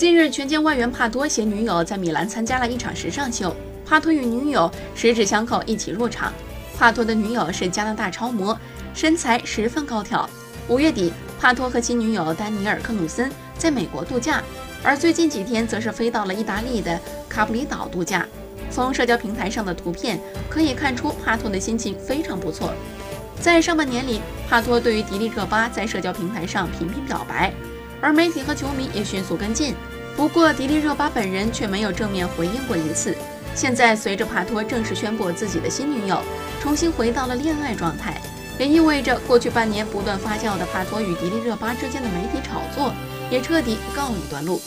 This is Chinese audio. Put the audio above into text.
近日，权健外援帕托携女友在米兰参加了一场时尚秀，帕托与女友十指相扣一起入场。帕托的女友是加拿大超模，身材十分高挑。五月底，帕托和其女友丹尼尔·克努森在美国度假，而最近几天则是飞到了意大利的卡普里岛度假。从社交平台上的图片可以看出，帕托的心情非常不错。在上半年里，帕托对于迪丽热巴在社交平台上频频表白，而媒体和球迷也迅速跟进。不过，迪丽热巴本人却没有正面回应过一次。现在，随着帕托正式宣布自己的新女友，重新回到了恋爱状态，也意味着过去半年不断发酵的帕托与迪丽热巴之间的媒体炒作也彻底告一段落。